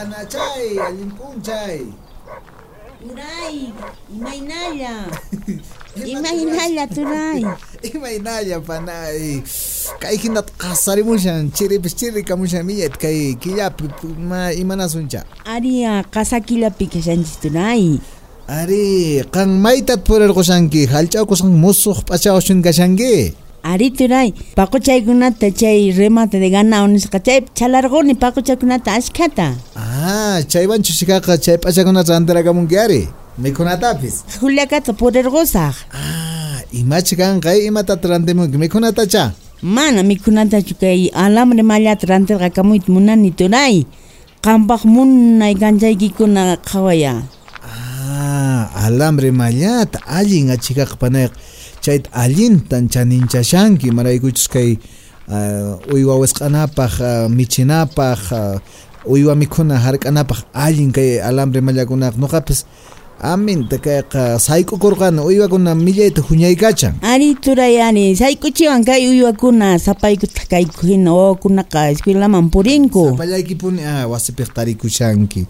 Panachay, allimpunchay. Turay, imaynalla. Imaynalla, Turay. Imaynalla, panay. Kay hinat qasarimushan, chiripis chirikamushan millet kay killapi ma imanasuncha. Aria, qasakillapi kashanchis Turay. Ari, qan maytat purarqushanki, hallch'awkusqan musuq p'achawshun kashanki. Ari Turay, paquchaykunata chay remate de ganado nisqa chay chalarquni paquchaykunata ashkhata. Ah, chaywanchu shikaqa chay p'achakunata rantirakamunki ari. Mikhunatapis. Juliakata purarqusaq. Ah, imachi kan kay imatata rantimunki mikhunatacha. Mana mikhunatachu kay alambre mallata rantirqa kamuyta munani Turay. Qampaq munay kanchaykikuna qhawaya. Ah, alambre mallata allin achikaqa panayqa chayta allintan chaninchashanki maraykuchus kay uh, uywa wisq'anapaq uh, michinapaq uh, uywa mikhuna hark'anapaq allin kay alambre mallakunaqa nuqapis aminta kayqa sayk'ukurqani uywakuna millayta huñaykachan Ari Turay ari, sayk'uchiwan kay uywakuna sapaykuta kayku hina wawakunaqa escuelaman purinku. pallaykipuni ah, wasipiq tarikushanki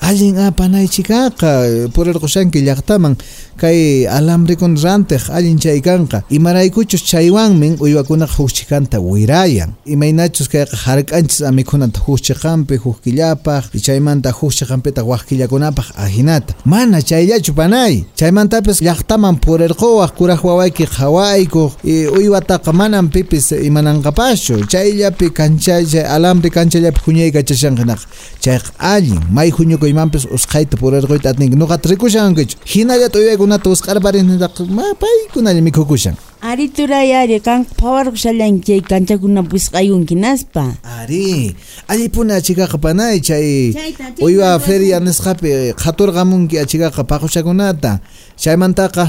allin a panaychikaqa purirqushanki llaqtaman kay alambrikuna rantiq allin chaykanqa imaraykuchus chaywanmin uywakunaqa hukchikanta wirayan. Imaynachus kayqa hark'anchis amikunata hukchiqanpi huk killapaq chaymanta hukchiqanpita waq killakunapaq ahinata mana chayllachu panay chaymantapis llaqtaman purirquwaq kuraq wawayki qhawaykuq y uywataqa manan pipis imananqapaschu chayllapi kanchay chay alambre kanchallapi huñaykachashanqinaq chayqa allin may huñukuymanpis usqhayta purirquyta atinki nuqata rikushankichu hinallata uywaykunata runakunatas qarparinata ni mikhukushan ari turayari kan pawarkushallani chay kayun kinaspa. ari ari allipuna achikaqa panay chay uywa feria nisqapi chika kapakushakunata paquchakunata chaymantaqa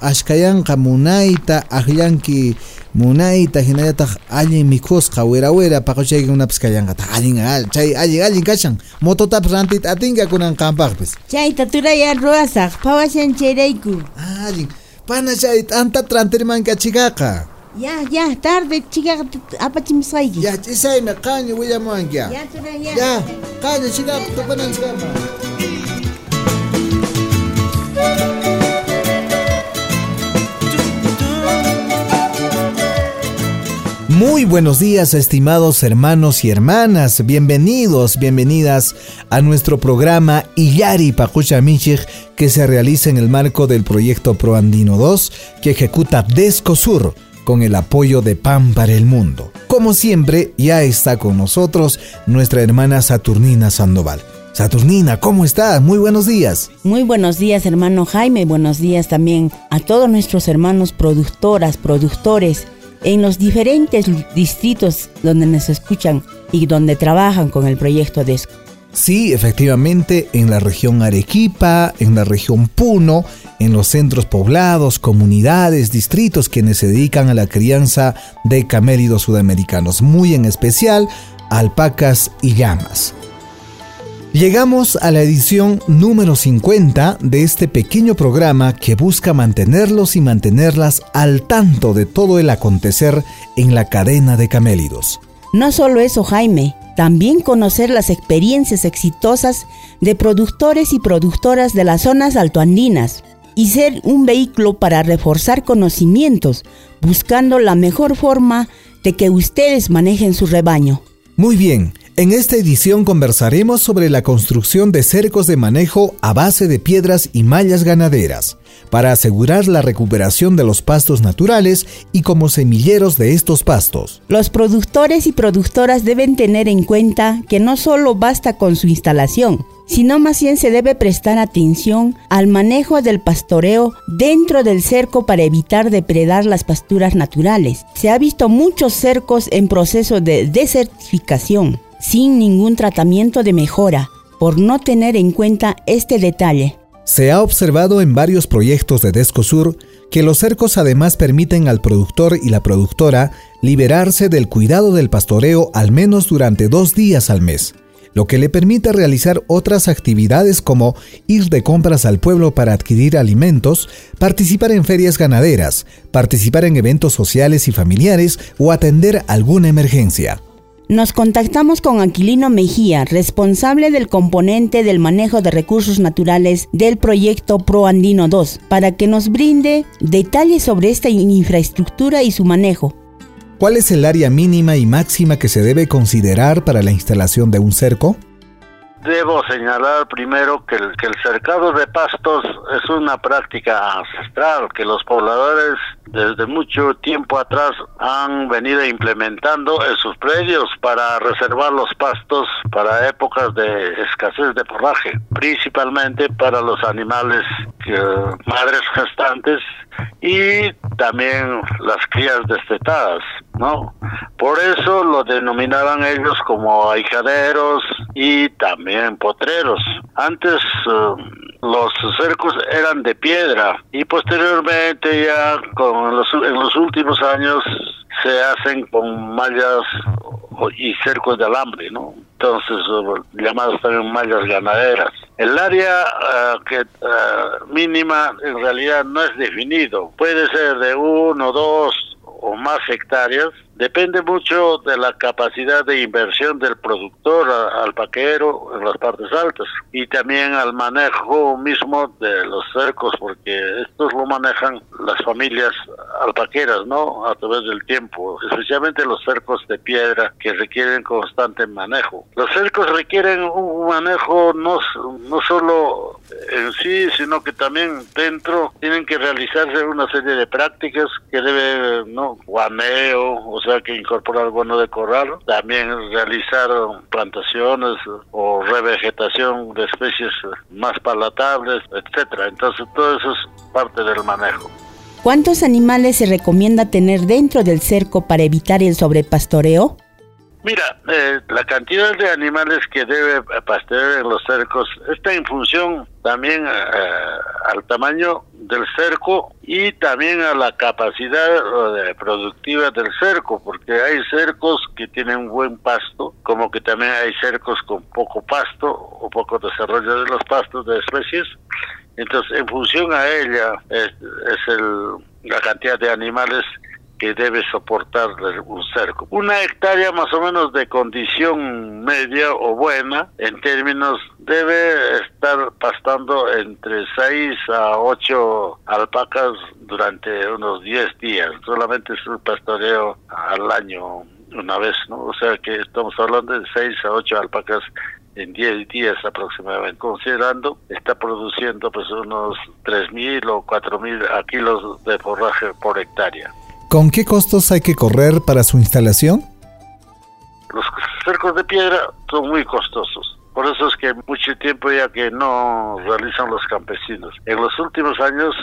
ashkayanqa munayta aqllanki munayta hinallataq allin mikhusqa wira wira paquchaykunapis kallanqata. Allin ah, chay allin allin kashan. Mototapis rantita atinka kunan qampaqpis Chayta Turay ari ruwasaq, pawashan chayrayku. allin. Pana chay t'anta trantirmanki achikaqa Ya, ya, tarde chikaqa apachimusqayki. ya ch'isaymi qañi willamuwanki ya Ya, ya. ya qañi chikaqa tupananchikama Muy buenos días, estimados hermanos y hermanas. Bienvenidos, bienvenidas a nuestro programa Iyari Pacucha Michig, que se realiza en el marco del proyecto ProAndino 2, que ejecuta Descosur con el apoyo de Pan para el Mundo. Como siempre, ya está con nosotros nuestra hermana Saturnina Sandoval. Saturnina, ¿cómo estás? Muy buenos días. Muy buenos días, hermano Jaime. Buenos días también a todos nuestros hermanos productoras, productores en los diferentes distritos donde nos escuchan y donde trabajan con el proyecto DESCO. Sí, efectivamente, en la región Arequipa, en la región Puno, en los centros poblados, comunidades, distritos quienes se dedican a la crianza de camélidos sudamericanos, muy en especial alpacas y llamas. Llegamos a la edición número 50 de este pequeño programa que busca mantenerlos y mantenerlas al tanto de todo el acontecer en la cadena de camélidos. No solo eso, Jaime, también conocer las experiencias exitosas de productores y productoras de las zonas altoandinas y ser un vehículo para reforzar conocimientos, buscando la mejor forma de que ustedes manejen su rebaño. Muy bien, en esta edición conversaremos sobre la construcción de cercos de manejo a base de piedras y mallas ganaderas, para asegurar la recuperación de los pastos naturales y como semilleros de estos pastos. Los productores y productoras deben tener en cuenta que no solo basta con su instalación, sino más bien se debe prestar atención al manejo del pastoreo dentro del cerco para evitar depredar las pasturas naturales. Se ha visto muchos cercos en proceso de desertificación, sin ningún tratamiento de mejora, por no tener en cuenta este detalle. Se ha observado en varios proyectos de Descosur que los cercos además permiten al productor y la productora liberarse del cuidado del pastoreo al menos durante dos días al mes, lo que le permite realizar otras actividades como ir de compras al pueblo para adquirir alimentos, participar en ferias ganaderas, participar en eventos sociales y familiares o atender alguna emergencia. Nos contactamos con Aquilino Mejía, responsable del componente del manejo de recursos naturales del proyecto Pro Andino 2, para que nos brinde detalles sobre esta infraestructura y su manejo. ¿Cuál es el área mínima y máxima que se debe considerar para la instalación de un cerco? Debo señalar primero que el, que el cercado de pastos es una práctica ancestral que los pobladores desde mucho tiempo atrás han venido implementando en sus predios para reservar los pastos para épocas de escasez de forraje, principalmente para los animales madres gestantes y también las crías destetadas, ¿no? Por eso lo denominaban ellos como ahijaderos y también potreros. Antes eh, los cercos eran de piedra y posteriormente ya con los, en los últimos años se hacen con mallas y cercos de alambre, ¿no? Entonces, llamadas también mallas ganaderas. El área que uh, mínima en realidad no es definido. Puede ser de uno, dos o más hectáreas Depende mucho de la capacidad de inversión del productor alpaquero en las partes altas y también al manejo mismo de los cercos, porque estos lo manejan las familias alpaqueras, ¿no? A través del tiempo, especialmente los cercos de piedra que requieren constante manejo. Los cercos requieren un manejo no, no solo en sí, sino que también dentro tienen que realizarse una serie de prácticas que debe, ¿no? Guaneo, o sea, que incorporar bono de corral, también realizar plantaciones o revegetación de especies más palatables, etcétera. Entonces todo eso es parte del manejo. ¿Cuántos animales se recomienda tener dentro del cerco para evitar el sobrepastoreo? Mira, eh, la cantidad de animales que debe pastorear en los cercos está en función también eh, al tamaño del cerco y también a la capacidad productiva del cerco, porque hay cercos que tienen buen pasto, como que también hay cercos con poco pasto o poco desarrollo de los pastos de especies. Entonces, en función a ella es, el, la cantidad de animales que debe soportar un cerco. Una hectárea más o menos de condición media o buena, en términos, debe estar pastando entre 6 a 8 alpacas durante unos 10 días. Solamente es un pastoreo al año una vez, ¿no? O sea que estamos hablando de 6 a 8 alpacas en 10 días aproximadamente, considerando está produciendo pues unos 3.000 o 4.000 kilos de forraje por hectárea. ¿Con qué costos hay que correr para su instalación? Los cercos de piedra son muy costosos. Por eso es que mucho tiempo ya que no realizan los campesinos. En los últimos años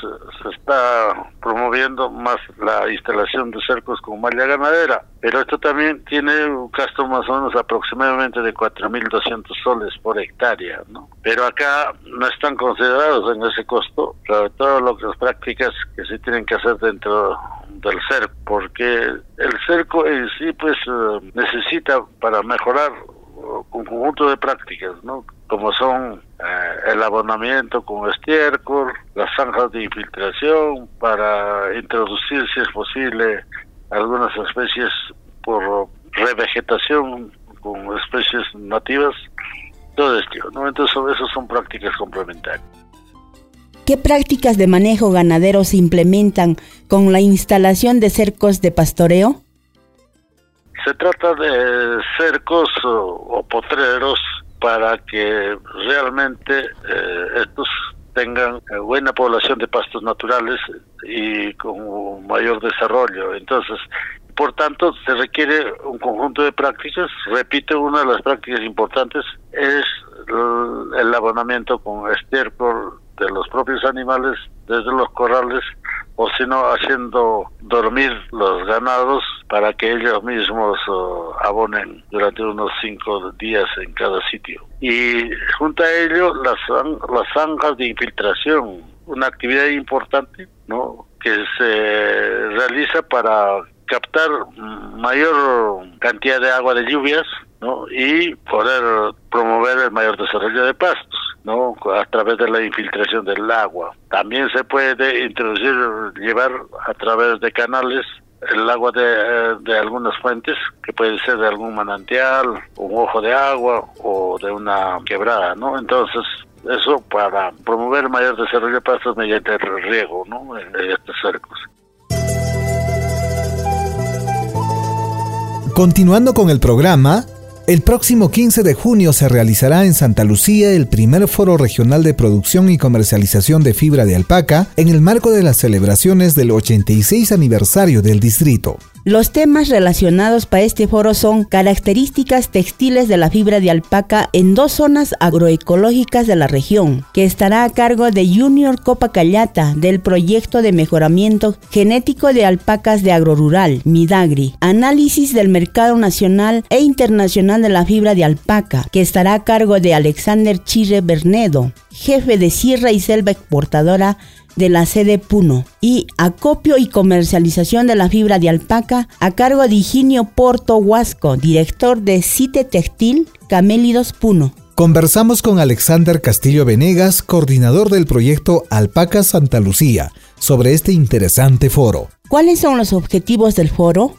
se está promoviendo más la instalación de cercos con malla ganadera, pero esto también tiene un gasto más o menos aproximadamente de 4.200 soles por hectárea, ¿no? Pero acá no están considerados en ese costo, sobre todo las prácticas que se tienen que hacer dentro del cerco, porque el cerco en sí pues eh, necesita para mejorar un conjunto de prácticas, ¿no? Como son eh, el abonamiento con estiércol, las zanjas de infiltración para introducir, si es posible, algunas especies por revegetación con especies nativas, todo esto, ¿no? Entonces, eso son prácticas complementarias. ¿Qué prácticas de manejo ganadero se implementan con la instalación de cercos de pastoreo? Se trata de cercos o, potreros para que realmente eh, estos tengan buena población de pastos naturales y con mayor desarrollo. Entonces, por tanto, se requiere un conjunto de prácticas. Repito, una de las prácticas importantes es el abonamiento con estiércol de los propios animales desde los corrales o si no haciendo dormir los ganados para que ellos mismos abonen durante unos cinco días en cada sitio. Y junto a ello las, las zanjas de infiltración, una actividad importante ¿no? que se realiza para captar mayor cantidad de agua de lluvias ¿no? y poder promover el mayor desarrollo de pastos no a través de la infiltración del agua. También se puede introducir llevar a través de canales el agua de, de algunas fuentes que puede ser de algún manantial un ojo de agua o de una quebrada no entonces eso para promover mayor desarrollo de pastos mediante el riego ¿no? en estos cercos. Continuando con el programa, el próximo 15 de junio se realizará en Santa Lucía el primer foro regional de producción y comercialización de fibra de alpaca en el marco de las celebraciones del 86 aniversario del distrito. Los temas relacionados para este foro son características textiles de la fibra de alpaca en dos zonas agroecológicas de la región, que estará a cargo de Junior Copa Callata del proyecto de mejoramiento genético de alpacas de agrorural, Midagri, análisis del mercado nacional e internacional de la fibra de alpaca, que estará a cargo de Alexander Chirre Bernedo, jefe de Sierra y Selva Exportadora de la sede Puno y acopio y comercialización de la fibra de alpaca a cargo de Higinio Porto Huasco, director de Cite Textil Camélidos Puno. Conversamos con Alexander Castillo Venegas, coordinador del proyecto Alpaca Santa Lucía, sobre este interesante foro. ¿Cuáles son los objetivos del foro?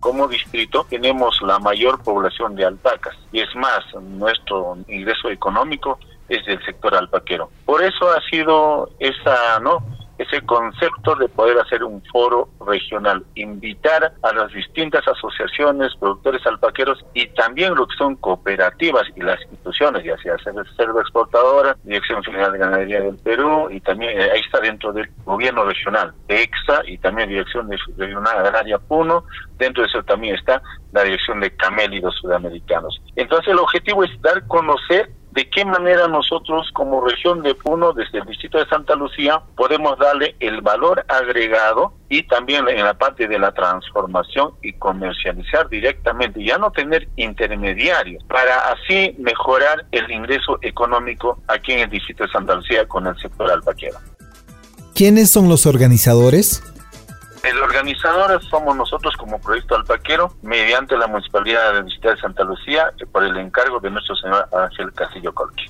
como distrito tenemos la mayor población de alpacas y es más, nuestro ingreso económico es del sector alpaquero. Por eso ha sido esa, ¿no? ese concepto de poder hacer un foro regional, invitar a las distintas asociaciones, productores alpaqueros y también lo que son cooperativas y las instituciones, ya sea Selva Exportadora, Dirección General de Ganadería del Perú y también eh, ahí está dentro del gobierno regional, EXA y también Dirección Regional Agraria Puno, dentro de eso también está la Dirección de Camélidos Sudamericanos. Entonces el objetivo es dar conocer de qué manera nosotros como región de Puno, desde el distrito de Santa Lucía, podemos darle el valor agregado y también en la parte de la transformación y comercializar directamente, ya no tener intermediarios, para así mejorar el ingreso económico aquí en el distrito de Santa Lucía con el sector alpaquero. ¿Quiénes son los organizadores? El organizador somos nosotros como Proyecto Alpaquero, mediante la Municipalidad de Distrito de Santa Lucía, por el encargo de nuestro señor Ángel Castillo Colqui.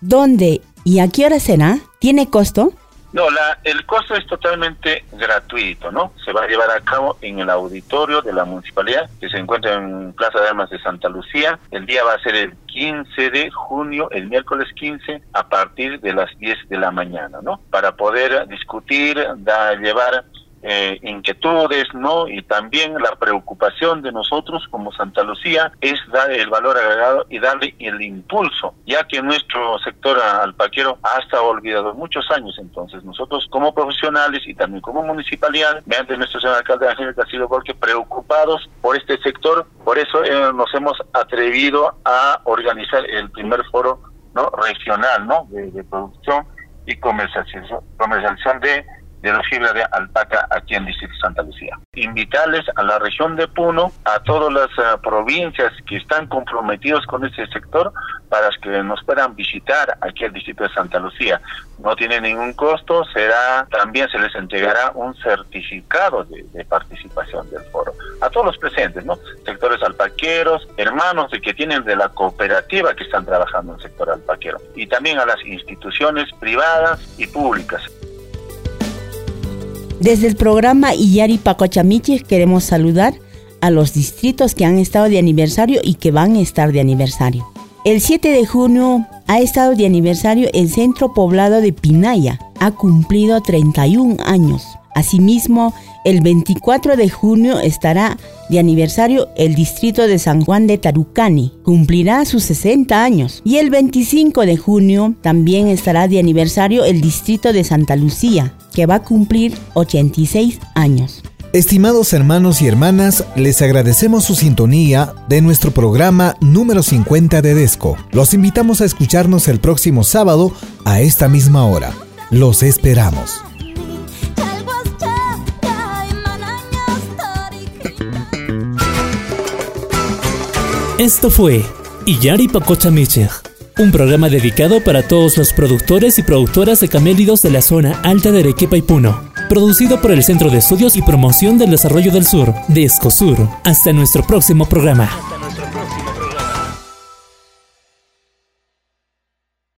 ¿Dónde y a qué hora será? ¿Tiene costo? No, la, el costo es totalmente gratuito, ¿no? Se va a llevar a cabo en el auditorio de la municipalidad que se encuentra en Plaza de Armas de Santa Lucía. El día va a ser el 15 de junio, el miércoles 15, a partir de las 10 de la mañana, ¿no? Para poder discutir, da, llevar eh, inquietudes, ¿no? Y también la preocupación de nosotros como Santa Lucía es dar el valor agregado y darle el impulso, ya que nuestro sector alpaquero ha estado olvidado muchos años. Entonces, nosotros como profesionales y también como municipalidad, mediante nuestro señor alcalde Ángel Castillo Porque, preocupados por este sector, por eso eh, nos hemos atrevido a organizar el primer foro no regional, ¿no? De, de producción y comercialización, comercialización de de la fibra de alpaca aquí en Distrito Santa Lucía. Invitarles a la región de Puno, a todas las eh, provincias que están comprometidos con este sector para que nos puedan visitar aquí al Distrito de Santa Lucía. No tiene ningún costo, será también se les entregará un certificado de, de participación del foro. A todos los presentes, ¿no? Sectores alpaqueros, hermanos de que tienen de la cooperativa que están trabajando en el sector alpaquero. Y también a las instituciones privadas y públicas. Desde el programa Iyari Pacochamichi queremos saludar a los distritos que han estado de aniversario y que van a estar de aniversario. El 7 de junio ha estado de aniversario el centro poblado de Pinaya. Ha cumplido 31 años. Asimismo, el 24 de junio estará de aniversario el distrito de San Juan de Tarucani. Cumplirá sus 60 años. Y el 25 de junio también estará de aniversario el distrito de Santa Lucía que va a cumplir 86 años. Estimados hermanos y hermanas, les agradecemos su sintonía de nuestro programa número 50 de Desco. Los invitamos a escucharnos el próximo sábado a esta misma hora. Los esperamos. Esto fue Iyari Pacocha Michig, un programa dedicado para todos los productores y productoras de camélidos de la zona alta de Arequipa y Puno. Producido por el Centro de Estudios y Promoción del Desarrollo del Sur, de Escosur. Hasta nuestro próximo programa.